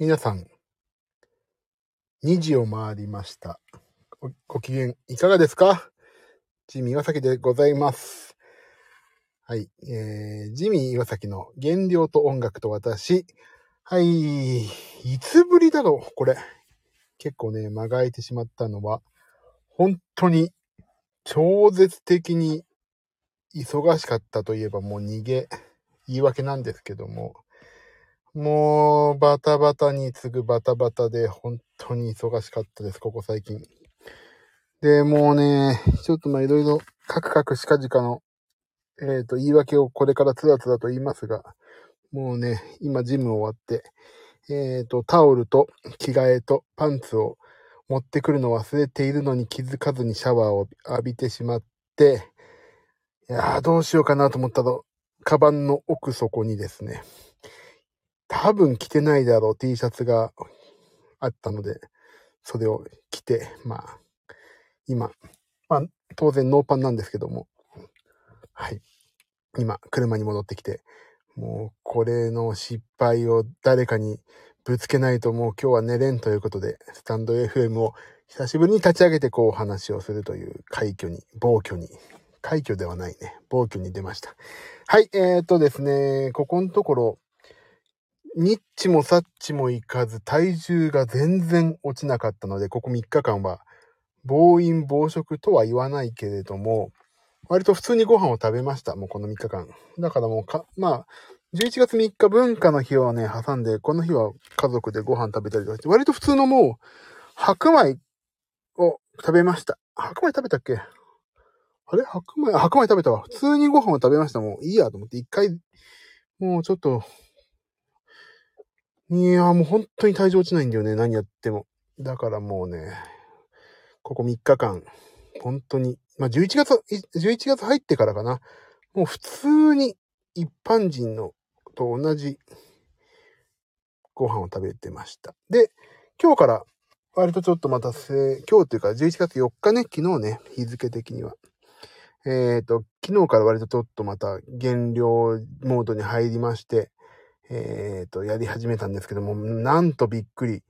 皆さん、2時を回りました。ご機嫌いかがですか？ジミー岩崎でございます。はい。えー、ジミー岩崎の原料と音楽と私。はい。いつぶりだろうこれ。結構ね、間が空いてしまったのは、本当に超絶的に忙しかったといえばもう逃げ、言い訳なんですけども、もうバタバタに次ぐバタバタで本当に忙しかったです、ここ最近。で、もうね、ちょっとまあいろいろカクカクしかじかの、えっ、と、言い訳をこれからつらつらと言いますが、もうね、今ジム終わって、えっ、と、タオルと着替えとパンツを持ってくるの忘れているのに気づかずにシャワーを浴びてしまって、いやーどうしようかなと思ったら、カバンの奥底にですね、多分着てないだろう T シャツがあったので、それを着て、まあ、今、まあ、当然ノーパンなんですけども、はい。今、車に戻ってきて、もう、これの失敗を誰かにぶつけないともう今日は寝れんということで、スタンド FM を久しぶりに立ち上げてこうお話をするという快挙に、暴挙に、快挙ではないね、暴挙に出ました。はい、えーとですね、ここのところ、ニッチもサッチもいかず、体重が全然落ちなかったので、ここ3日間は、暴飲暴食とは言わないけれども、割と普通にご飯を食べました。もうこの3日間。だからもうか、まあ、11月3日文化の日をね、挟んで、この日は家族でご飯食べたりとかして、割と普通のもう、白米を食べました。白米食べたっけ？あれ？白米、白米食べたわ。普通にご飯を食べました。もういいやと思って、一回、もうちょっと、いや、もう本当に体重落ちないんだよね。何やっても。だからもうね、ここ3日間、本当に、まあ11月、11月入ってからかな。もう普通に一般人のと同じご飯を食べてました。で、今日から割とちょっとまたせ、今日というか11月4日ね、昨日ね、日付的には。えっ、と、昨日から割とちょっとまた減量モードに入りまして、えっ、と、やり始めたんですけども、なんとびっくり。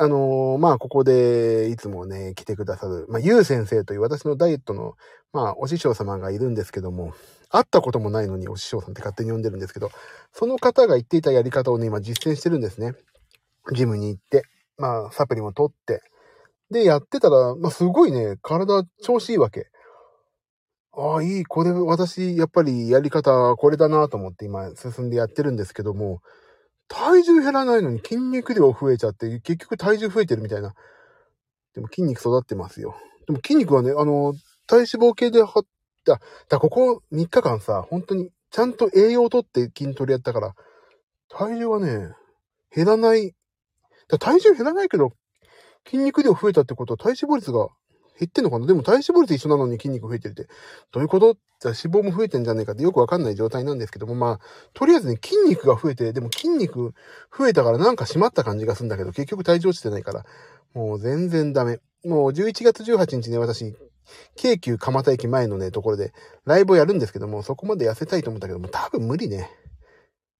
あのーまあ、ここでいつもね、来てくださる、まあ、ゆう先生という私のダイエットの、まあ、お師匠様がいるんですけども、会ったこともないのにお師匠さんって勝手に呼んでるんですけど、その方が言っていたやり方をね、今実践してるんですね。ジムに行って、まあ、サプリも取って。で、やってたら、まあ、すごいね、体調子いいわけ。ああ、いい、これ、私、やっぱりやり方、これだなと思って今、進んでやってるんですけども、体重減らないのに筋肉量増えちゃって、結局体重増えてるみたいな。でも筋肉育ってますよ。でも筋肉はね、あの、体脂肪計で測った、だここ3日間さ、本当にちゃんと栄養をとって筋トレやったから、体重はね、減らない。だ体重減らないけど、筋肉量増えたってことは体脂肪率が減ってんのかな？でも体脂肪率一緒なのに筋肉増えてるって、どういうこと？じゃあ脂肪も増えてんじゃねえかってよくわかんない状態なんですけども、まあ、とりあえずね、筋肉が増えて、でも筋肉増えたからなんか締まった感じがするんだけど、結局体重落ちてないから、もう全然ダメ。もう11月18日ね、私、京急蒲田駅前のね、ところでライブをやるんですけども、そこまで痩せたいと思ったけども、多分無理ね。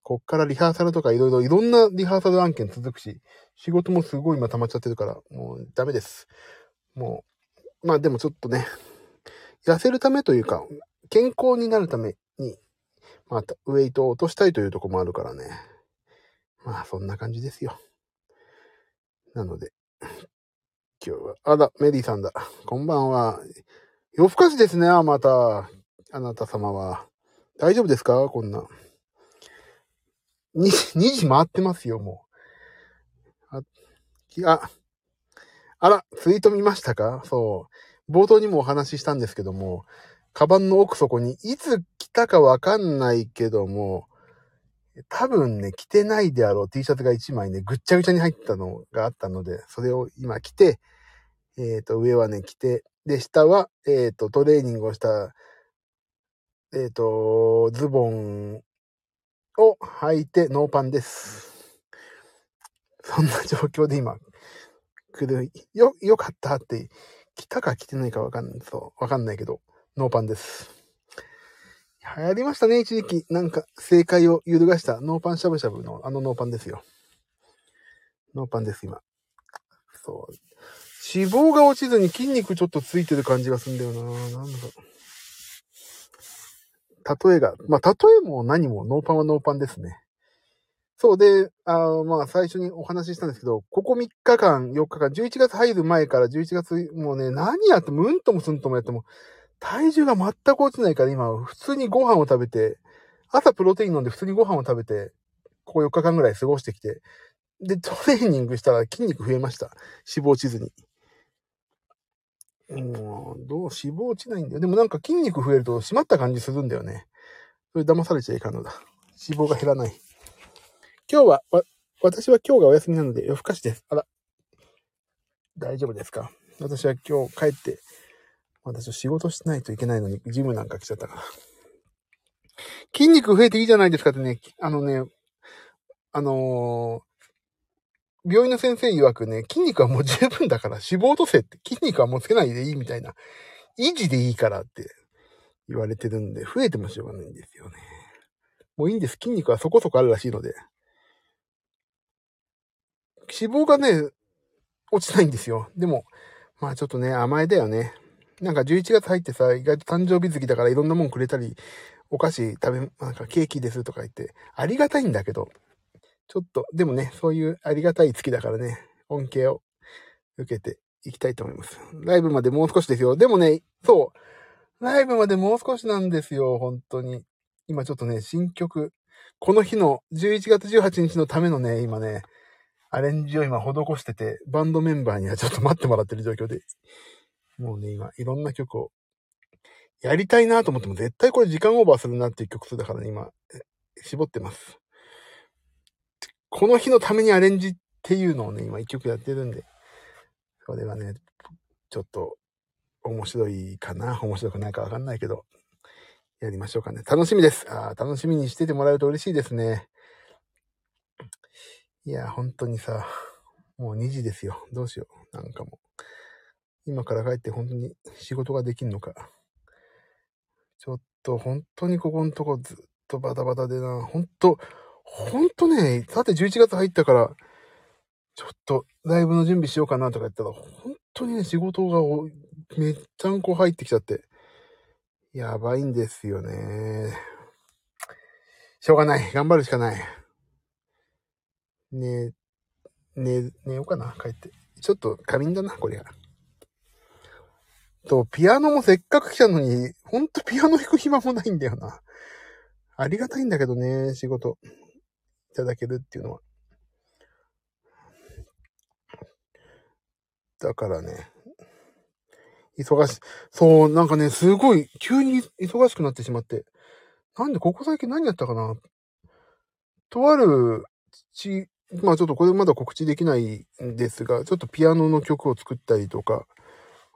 こっからリハーサルとかいろいろ、いろんなリハーサル案件続くし、仕事もすごい今溜まっちゃってるから、もうダメです。もう、まあでもちょっとね、痩せるためというか、健康になるために、またウェイトを落としたいというとこもあるからね。まあそんな感じですよ。なので、今日は、あら、メリーさんだ。こんばんは。夜更かしですね、また。あなた様は。大丈夫ですか？こんな。2, 2時回ってますよ、もう。あ、あ、あら、ツイート見ましたか？そう。冒頭にもお話ししたんですけども、カバンの奥底にいつ着たかわかんないけども、多分ね、着てないであろう T シャツが1枚ね、ぐっちゃぐちゃに入ったのがあったので、それを今着て、えっ、と、上はね、着て、で、下は、えっ、と、トレーニングをした、えっ、と、ズボンを履いてノーパンです。そんな状況で今、来る、よ、よかったって、着たか着てないかわかんない、そう、わかんないけど、ノーパンです。流行りましたね、一時期。なんか、政界を揺るがしたノーパンしゃぶしゃぶのあのノーパンですよ。ノーパンです、今。そう。脂肪が落ちずに筋肉ちょっとついてる感じがするんだよな。なんだろう。例えが、まあ、例えも何もノーパンはノーパンですね。そうで、あまあ、最初にお話ししたんですけど、ここ3日間、4日間、11月入る前から11月、もうね、何やっても、うんともすんともやっても、体重が全く落ちないから今、普通にご飯を食べて、朝プロテイン飲んで普通にご飯を食べて、ここ4日間ぐらい過ごしてきて、で、トレーニングしたら筋肉増えました。脂肪落ちずに。もう、どう、脂肪落ちないんだよ。でもなんか筋肉増えると締まった感じするんだよね。それ騙されちゃいかんのだ。脂肪が減らない。今日は、わ、私は今日がお休みなので夜更かしです。あら。大丈夫ですか？私は今日帰って、私は仕事しないといけないのに、ジムなんか来ちゃったから。筋肉増えていいじゃないですかってね、あのね、あのー、病院の先生曰くね、筋肉はもう十分だから脂肪とせって、筋肉はもうつけないでいいみたいな、維持でいいからって言われてるんで、増えてもしょうがないんですよね。もういいんです。筋肉はそこそこあるらしいので。脂肪がね、落ちないんですよ。でも、まあちょっとね、甘えだよね。なんか11月入ってさ、意外と誕生日月だからいろんなもんくれたり、お菓子食べ、なんかケーキですとか言って、ありがたいんだけど、ちょっと、でもね、そういうありがたい月だからね、恩恵を受けていきたいと思います。ライブまでもう少しですよ。でもね、そう、ライブまでもう少しなんですよ、本当に。今ちょっとね、新曲、この日の11月18日のためのね、今ね、アレンジを今施してて、バンドメンバーにはちょっと待ってもらってる状況で、もうね、今、いろんな曲を、やりたいなと思っても絶対これ時間オーバーするなっていう曲数だからね、今、絞ってます。この日のためにアレンジっていうのをね、今一曲やってるんで、それはね、ちょっと面白いかな？面白くないかわかんないけど、やりましょうかね。楽しみです。あ楽しみにしててもらえると嬉しいですね。いや、本当にさ、もう2時ですよ。どうしよう。なんかもう。今から帰って本当に仕事ができんのか。ちょっと本当にここのとこずっとバタバタでな。本当本当ね、さて11月入ったから、ちょっとライブの準備しようかなとか言ったら、本当にね、仕事がめっちゃんこ入ってきちゃって、やばいんですよね。しょうがない。頑張るしかない。ね、ね、寝ようかな、帰って。ちょっと仮眠だな、これが。と、ピアノもせっかく来たのに、ほんとピアノ弾く暇もないんだよな。ありがたいんだけどね、仕事いただけるっていうのは。だからね、忙し、そう、なんかね、すごい、急に忙しくなってしまって、なんでここ最近何やったかなとあるち、まあちょっとこれまだ告知できないんですが、ちょっとピアノの曲を作ったりとか、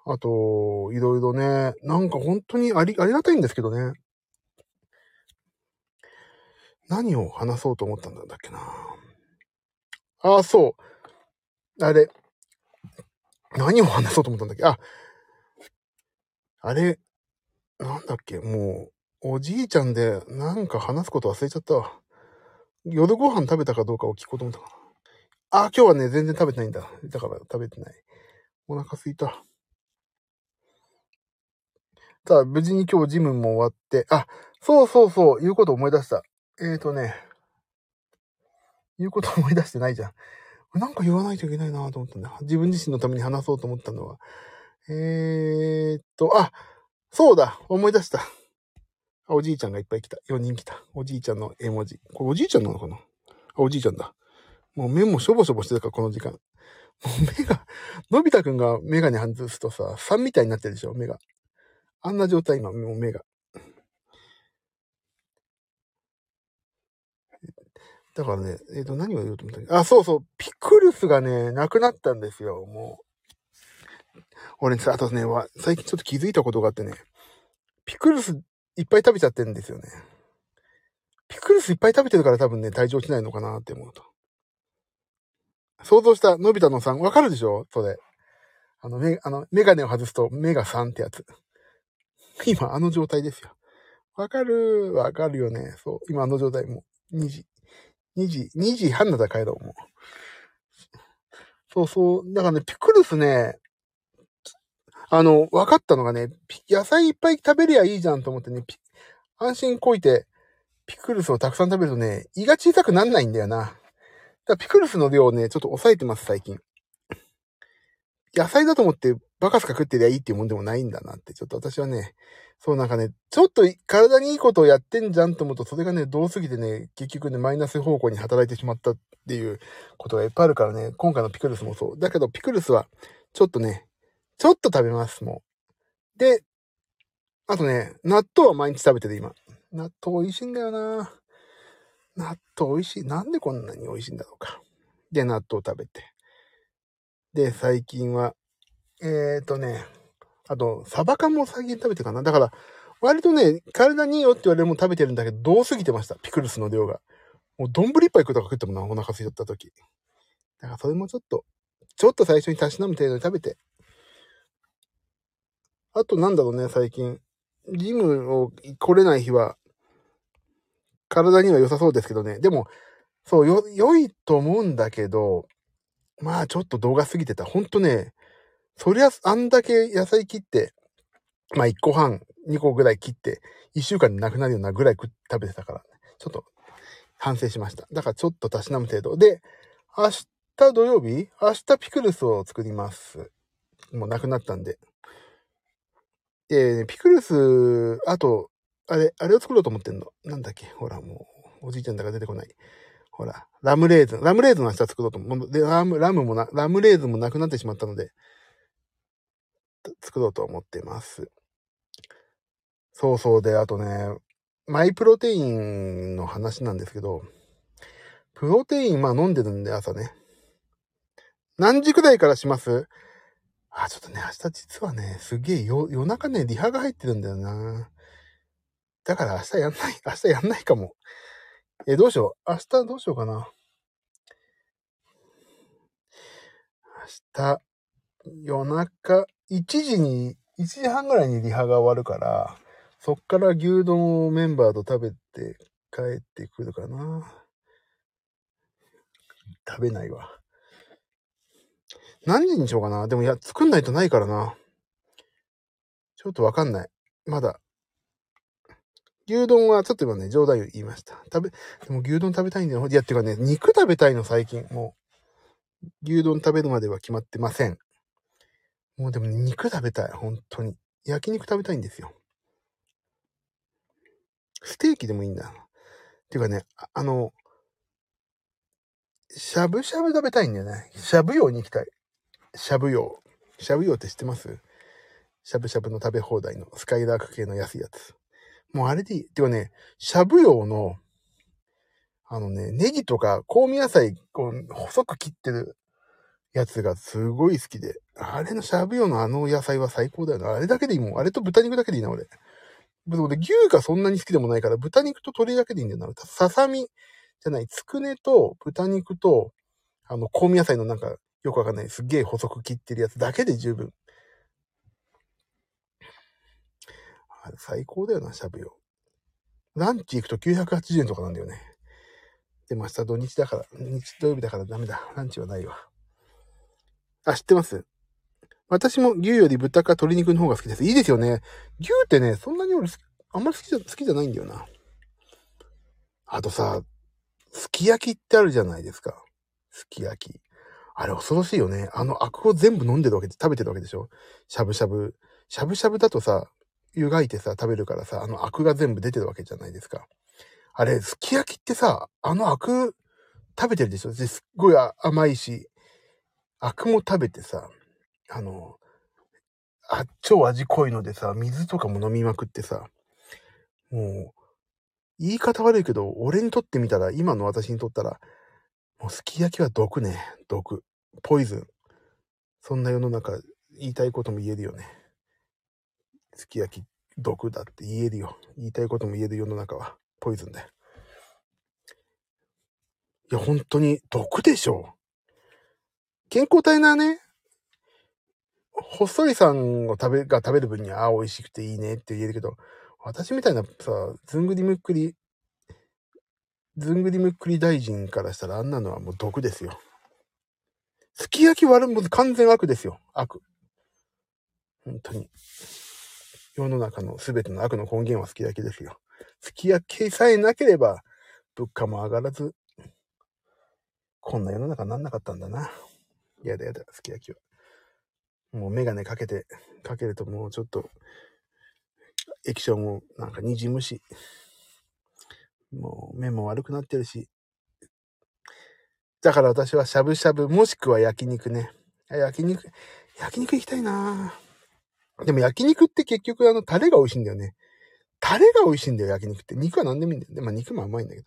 あと、いろいろね、なんか本当にあり、ありがたいんですけどね。何を話そうと思ったんだっけな。ああ、そう。あれ。何を話そうと思ったんだっけあ、あれ、なんだっけもう、おじいちゃんでなんか話すこと忘れちゃったわ。夜ご飯食べたかどうかを聞こうと思ったかな。あ、今日はね、全然食べてないんだ。だから食べてない。お腹すいた。さあ、無事に今日ジムも終わって、あ、そうそうそう、言うこと思い出した。えーとね、言うこと思い出してないじゃん。なんか言わないといけないなと思ったんだ。自分自身のために話そうと思ったのは。えーと、あ、そうだ、思い出した。おじいちゃんがいっぱい来た。4人来た。おじいちゃんの絵文字。これおじいちゃんなのかな？あ、おじいちゃんだ。もう目もしょぼしょぼしてたから、この時間。もう目が、のび太くんがメガネ外すとさ、3みたいになってるでしょ、目が。あんな状態、今、もう目が。だからね、えっ、ー、と、何を言おうと思ったっけ？あ、そうそう、ピクルスがね、なくなったんですよ、もう。俺さ、あとね、最近ちょっと気づいたことがあってね、ピクルスいっぱい食べちゃってるんですよね。ピクルスいっぱい食べてるから多分ね、体調落ちないのかなって思うと。想像したのび太の3、わかるでしょ？それ。あの、メ、あの、メガネを外すと目が3ってやつ。今、あの状態ですよ。わかるわかるよね。そう。今、あの状態もう、2時。2時、2時半だったら帰ろう、もう。そうそう。だからね、ピクルスね、あの、分かったのがね、野菜いっぱい食べりゃいいじゃんと思ってね、安心こいて、ピクルスをたくさん食べるとね、胃が小さくなんないんだよな。だからピクルスの量をね、ちょっと抑えてます、最近。野菜だと思ってバカすか食ってりゃいいっていうもんでもないんだなって、ちょっと私はね、そうなんかね、ちょっと体にいいことをやってんじゃんと思うと、それがね、どうすぎてね、結局ね、マイナス方向に働いてしまったっていうことがいっぱいあるからね、今回のピクルスもそう。だけど、ピクルスは、ちょっとね、ちょっと食べます、もう。で、あとね、納豆は毎日食べてる、今。納豆美味しいんだよな納豆美味しい。なんでこんなに美味しいんだろうか。で、納豆食べて。で、最近は、えーとね、あと、サバ缶も最近食べてかな。だから、割とね、体にいいよって言われるもん食べてるんだけど、どうすぎてました。ピクルスの量が。もう、丼一杯食うとか食ってもな、お腹空いちゃった時。だから、それもちょっと、ちょっと最初にたしなむ程度に食べて。あと、なんだろうね、最近。ジムを来れない日は、体には良さそうですけどね。でも、そう、よ、良いと思うんだけど、まあ、ちょっと動画過ぎてた。ほんとね、そりゃ、あんだけ野菜切って、まあ1個半、2個ぐらい切って、1週間でなくなるようなぐらい食べてたから、ね、ちょっと反省しました。だからちょっとたしなむ程度。で、明日土曜日明日ピクルスを作ります。もうなくなったんで。で、ピクルス、あと、あれ、あれを作ろうと思ってんの。なんだっけ？ほら、もう、おじいちゃんだから出てこない。ほら、ラムレーズン。ラムレーズンは明日作ろうと思う。で、ラム、ラムもな、ラムレーズンもなくなってしまったので、作ろうと思ってます。そうそうで、あとね、マイプロテインの話なんですけど、プロテイン、まあ飲んでるんで朝ね。何時くらいからします？あ、ちょっとね、明日実はね、すげえ夜中ね、リハが入ってるんだよな。だから明日やんない、明日やんないかも。え、どうしよう。明日どうしようかな。明日、夜中、1時に、1時半ぐらいにリハが終わるから、そっから牛丼をメンバーと食べて帰ってくるかな。食べないわ。何時にしようかな？でもいや、作んないとないからな。ちょっとわかんない。まだ。牛丼はちょっと今ね、冗談言いました。食べ、でも牛丼食べたいんだよ。いや、っていうかね、肉食べたいの最近。もう、牛丼食べるまでは決まってません。もうでも肉食べたい。本当に。焼肉食べたいんですよ。ステーキでもいいんだ。っていうかね、あの、しゃぶしゃぶ食べたいんだよね。しゃぶ用に行きたい。しゃぶ用。しゃぶ用って知ってます？しゃぶしゃぶの食べ放題のスカイラーク系の安いやつ。もうあれでいい。てかね、しゃぶ用の、あのね、ネギとか香味野菜、こう、細く切ってるやつがすごい好きで。あれのしゃぶ用のあの野菜は最高だよな。あれだけでいいもん。あれと豚肉だけでいいな、俺。で、牛がそんなに好きでもないから、豚肉と鶏だけでいいんだよな。ささみじゃない、つくねと豚肉と、あの、香味野菜のなんか、よくわかんない。すっげえ細く切ってるやつだけで十分。あれ最高だよな、しゃぶ用。ランチ行くと980円とかなんだよね。でも明日土日だから、日土曜日だからダメだ。ランチはないわ。あ、知ってます？私も牛より豚か鶏肉の方が好きです。いいですよね。牛ってね、そんなに俺、あんまり好きじゃ、好きじゃないんだよな。あとさ、すき焼きってあるじゃないですか。すき焼き。あれ恐ろしいよね。あのアクを全部飲んでるわけで、食べてるわけでしょ？しゃぶしゃぶ。しゃぶしゃぶだとさ、湯がいてさ、食べるからさ、あのアクが全部出てるわけじゃないですか。あれ、すき焼きってさ、あのアク食べてるでしょ？すっごい甘いし、アクも食べてさ、あの、あ、超味濃いのでさ、水とかも飲みまくってさ、もう、言い方悪いけど、俺にとってみたら、今の私にとったら、もうすき焼きは毒ね。毒。ポイズン。そんな世の中、言いたいことも言えるよね。すき焼き、毒だって言えるよ。言いたいことも言える世の中は、ポイズンだよ。いや、本当に毒でしょう。健康体なね、細いさんを食べ、が食べる分には、ああ、美味しくていいねって言えるけど、私みたいなさ、ずんぐりむっくり、ずんぐりむっくり大臣からしたらあんなのはもう毒ですよ。すき焼き悪も完全悪ですよ。悪。本当に。世の中の全ての悪の根源はすき焼きですよ。すき焼きさえなければ、物価も上がらず、こんな世の中になんなかったんだな。やだやだ、すき焼きは。もうメガネかけて、かけるともうちょっと、液晶もなんか滲むし、もう目も悪くなってるし。だから私はしゃぶしゃぶ、もしくは焼肉ね。焼肉、焼肉行きたいなでも焼肉って結局あのタレが美味しいんだよね。タレが美味しいんだよ、焼肉って。肉は何でもいいんだよ。で、ま肉も甘いんだけど。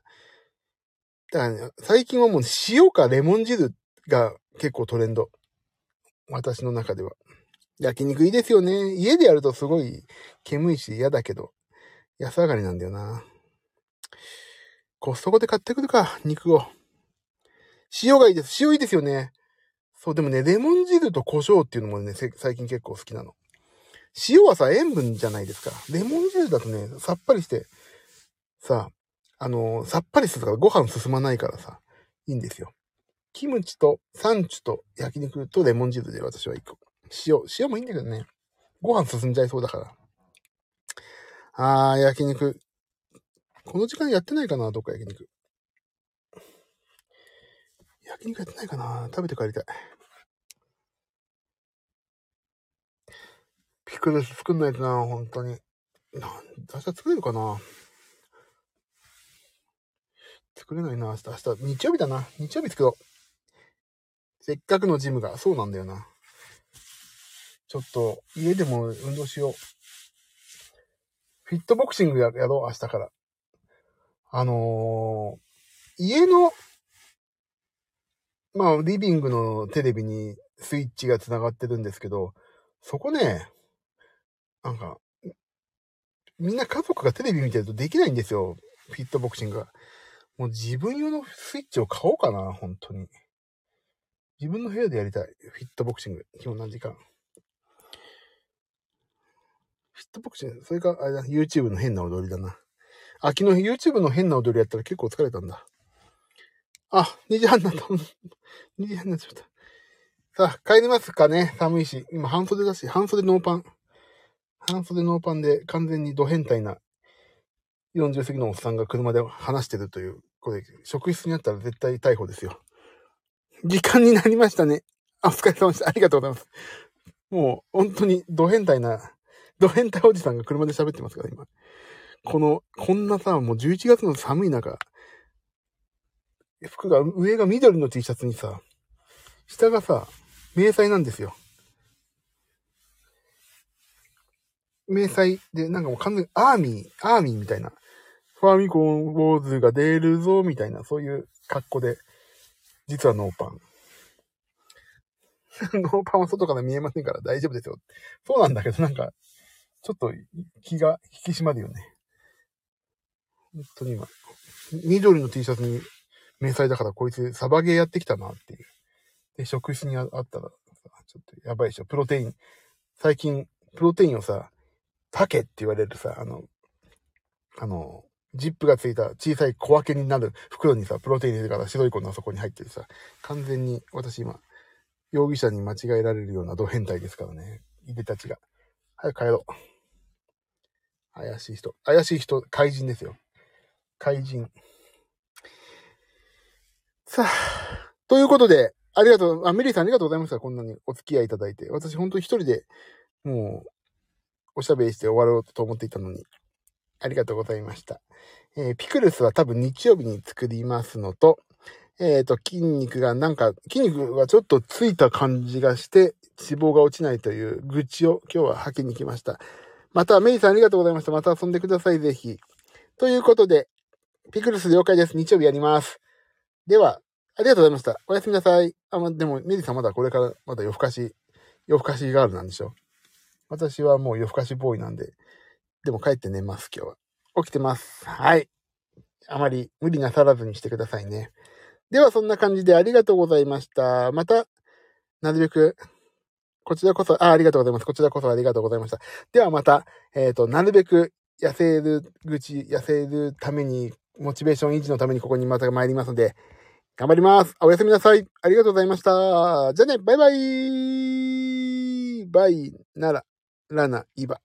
だからね、最近はもう塩かレモン汁が結構トレンド。私の中では。焼肉いいですよね。家でやるとすごい煙いし嫌だけど、安上がりなんだよな。コストコで買ってくるか、肉を。塩がいいです。塩いいですよね。そう、でもね、レモン汁と胡椒っていうのもね、最近結構好きなの。塩はさ、塩分じゃないですか。レモン汁だとね、さっぱりして、さ、あのー、さっぱりするからご飯進まないからさ、いいんですよ。キムチとサンチュと焼肉とレモン汁で私は行く。塩、塩もいいんだけどね。ご飯進んじゃいそうだから。あー、焼肉。この時間やってないかなどっか焼肉。焼肉やってないかな食べて帰りたい。ピクルス作んないとな、本当に。なん、明日作れるかな作れないな、明日。明日、日曜日だな。日曜日作ろう。せっかくのジムが、そうなんだよな。ちょっと、家でも運動しよう。フィットボクシングややろう、明日から。あのー、家の、まあ、リビングのテレビにスイッチが繋がってるんですけど、そこね、なんか、みんな家族がテレビ見てるとできないんですよ。フィットボクシングが。もう自分用のスイッチを買おうかな、本当に。自分の部屋でやりたい。フィットボクシング。今日何時間？フィットボクシング、それか、あれだ、YouTube の変な踊りだな。あ、昨日 YouTube の変な踊りやったら結構疲れたんだ。あ、2時半になった。2時半になっちゃった。さあ、帰りますかね寒いし。今半袖だし、半袖ノーパン。半袖ノーパンで完全にド変態な40過ぎのおっさんが車で話してるという、これ、職質にあったら絶対逮捕ですよ。時間になりましたね。あ、お疲れ様でした。ありがとうございます。もう、本当に、ド変態な、ド変態おじさんが車で喋ってますから、今。この、こんなさ、もう11月の寒い中、服が、上が緑の T シャツにさ、下がさ、迷彩なんですよ。迷彩で、なんかもう完全にアーミー、アーミーみたいな、ファミコンウォーズが出るぞ、みたいな、そういう格好で、実はノーパン。ノーパンは外から見えませんから大丈夫ですよ。そうなんだけど、なんか、ちょっと気が引き締まるよね。本当に今、緑の T シャツに迷彩だからこいつサバゲーやってきたなっていう。で、職質にあったら、ちょっとやばいでしょ。プロテイン。最近、プロテインをさ、タケって言われるさ、あの、あの、ジップがついた小さい小分けになる袋にさ、プロテイン入れてから白い粉のそこに入ってるさ、完全に私今、容疑者に間違えられるようなド変態ですからね。いでたちが。早く帰ろう。怪しい人。怪しい人、怪人ですよ。怪人。さあ、ということで、ありがとう、あ、メリーさんありがとうございました。こんなにお付き合いいただいて。私本当に一人でもう、おしゃべりして終わろうと思っていたのに、ありがとうございました。えー、ピクルスは多分日曜日に作りますのと、えっ、ー、と、筋肉がなんか、筋肉がちょっとついた感じがして、脂肪が落ちないという愚痴を今日は吐きに来ました。また、メリーさんありがとうございました。また遊んでください、ぜひ。ということで、ピクルス了解です。日曜日やります。では、ありがとうございました。おやすみなさい。あ、ま、でも、メリーさんまだこれからまだ夜更かし、夜更かしガールなんでしょ？私はもう夜更かしボーイなんで、でも帰って寝ます、今日は。起きてます。はい。あまり無理なさらずにしてくださいね。では、そんな感じでありがとうございました。また、なるべく、こちらこそ、あ、ありがとうございます。こちらこそありがとうございました。ではまた、えっ、ー、と、なるべく痩せる口、痩せるために、モチベーション維持のためにここにまた参りますので、頑張ります。おやすみなさい。ありがとうございました。じゃあね、バイバイバイ、なら、ラナ、イバ。